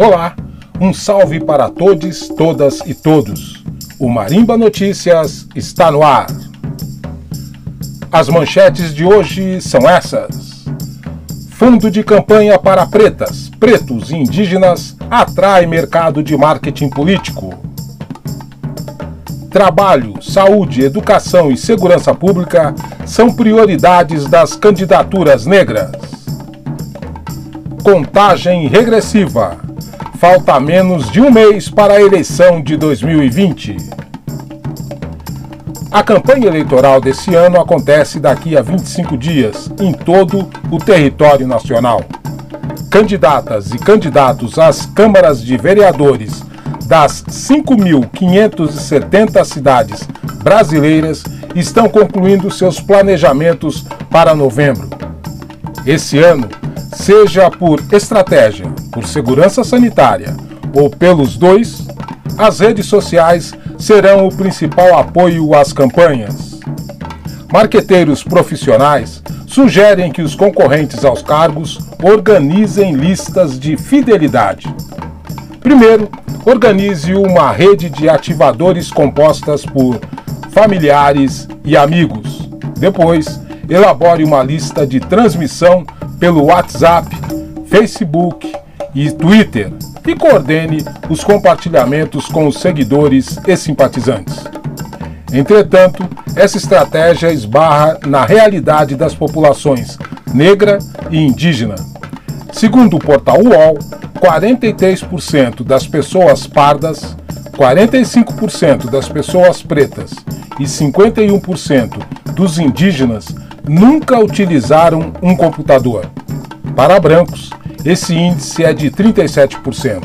Olá, um salve para todos, todas e todos. O Marimba Notícias está no ar. As manchetes de hoje são essas. Fundo de campanha para pretas, pretos e indígenas atrai mercado de marketing político. Trabalho, saúde, educação e segurança pública são prioridades das candidaturas negras. Contagem regressiva. Falta menos de um mês para a eleição de 2020. A campanha eleitoral desse ano acontece daqui a 25 dias em todo o território nacional. Candidatas e candidatos às câmaras de vereadores das 5.570 cidades brasileiras estão concluindo seus planejamentos para novembro. Esse ano, seja por estratégia, por segurança sanitária ou pelos dois, as redes sociais serão o principal apoio às campanhas. Marqueteiros profissionais sugerem que os concorrentes aos cargos organizem listas de fidelidade. Primeiro, organize uma rede de ativadores compostas por familiares e amigos. Depois, elabore uma lista de transmissão pelo WhatsApp, Facebook e Twitter e coordene os compartilhamentos com os seguidores e simpatizantes. Entretanto, essa estratégia esbarra na realidade das populações negra e indígena. Segundo o portal UOL, 43% das pessoas pardas, 45% das pessoas pretas e 51% dos indígenas nunca utilizaram um computador. Para brancos, esse índice é de 37%.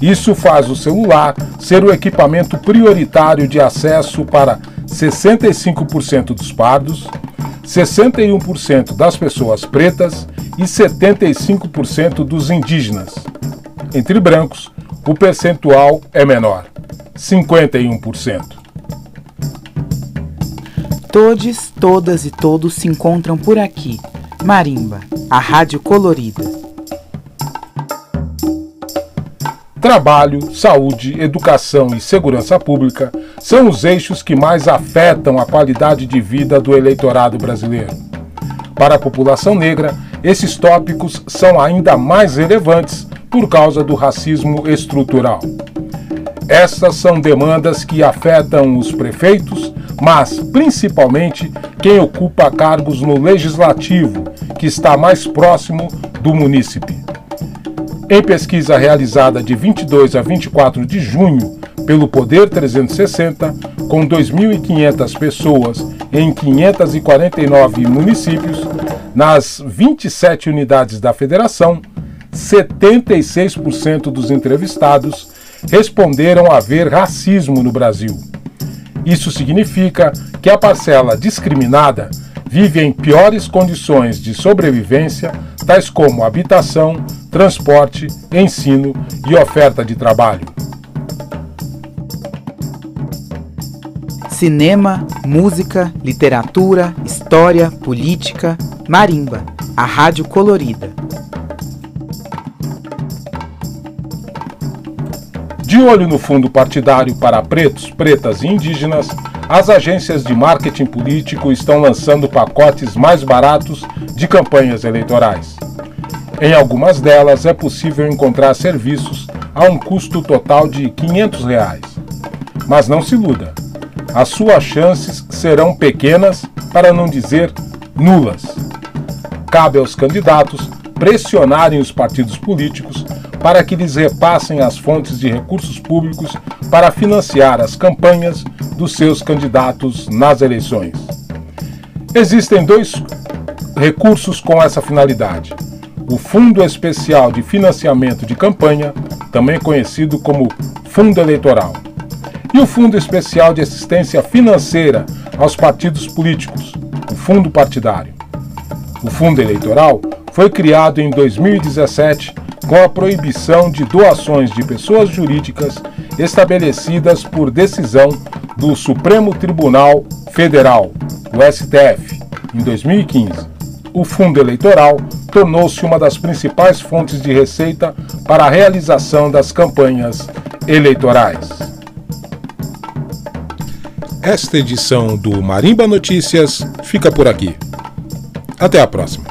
Isso faz o celular ser o equipamento prioritário de acesso para 65% dos pardos, 61% das pessoas pretas e 75% dos indígenas. Entre brancos, o percentual é menor, 51%. Todes, todas e todos se encontram por aqui. Marimba, a rádio colorida. Trabalho, saúde, educação e segurança pública são os eixos que mais afetam a qualidade de vida do eleitorado brasileiro. Para a população negra, esses tópicos são ainda mais relevantes por causa do racismo estrutural. Essas são demandas que afetam os prefeitos, mas principalmente quem ocupa cargos no legislativo, que está mais próximo do munícipe. Em pesquisa realizada de 22 a 24 de junho pelo Poder 360, com 2.500 pessoas em 549 municípios, nas 27 unidades da federação, 76% dos entrevistados responderam haver racismo no Brasil. Isso significa que a parcela discriminada vive em piores condições de sobrevivência, tais como habitação, transporte, ensino e oferta de trabalho. Cinema, música, literatura, história, política, marimba, a rádio colorida. De olho no fundo partidário para pretos, pretas e indígenas, as agências de marketing político estão lançando pacotes mais baratos de campanhas eleitorais. Em algumas delas é possível encontrar serviços a um custo total de 500 reais. Mas não se iluda, as suas chances serão pequenas, para não dizer nulas. Cabe aos candidatos pressionarem os partidos políticos para que lhes repassem as fontes de recursos públicos para financiar as campanhas dos seus candidatos nas eleições. Existem dois recursos com essa finalidade: o Fundo Especial de Financiamento de Campanha, também conhecido como Fundo Eleitoral, e o Fundo Especial de Assistência Financeira aos Partidos Políticos, o Fundo Partidário. O Fundo Eleitoral foi criado em 2017 com a proibição de doações de pessoas jurídicas estabelecidas por decisão do Supremo Tribunal Federal, o STF, em 2015. O fundo eleitoral tornou-se uma das principais fontes de receita para a realização das campanhas eleitorais. Esta edição do Marimba Notícias fica por aqui. Até a próxima.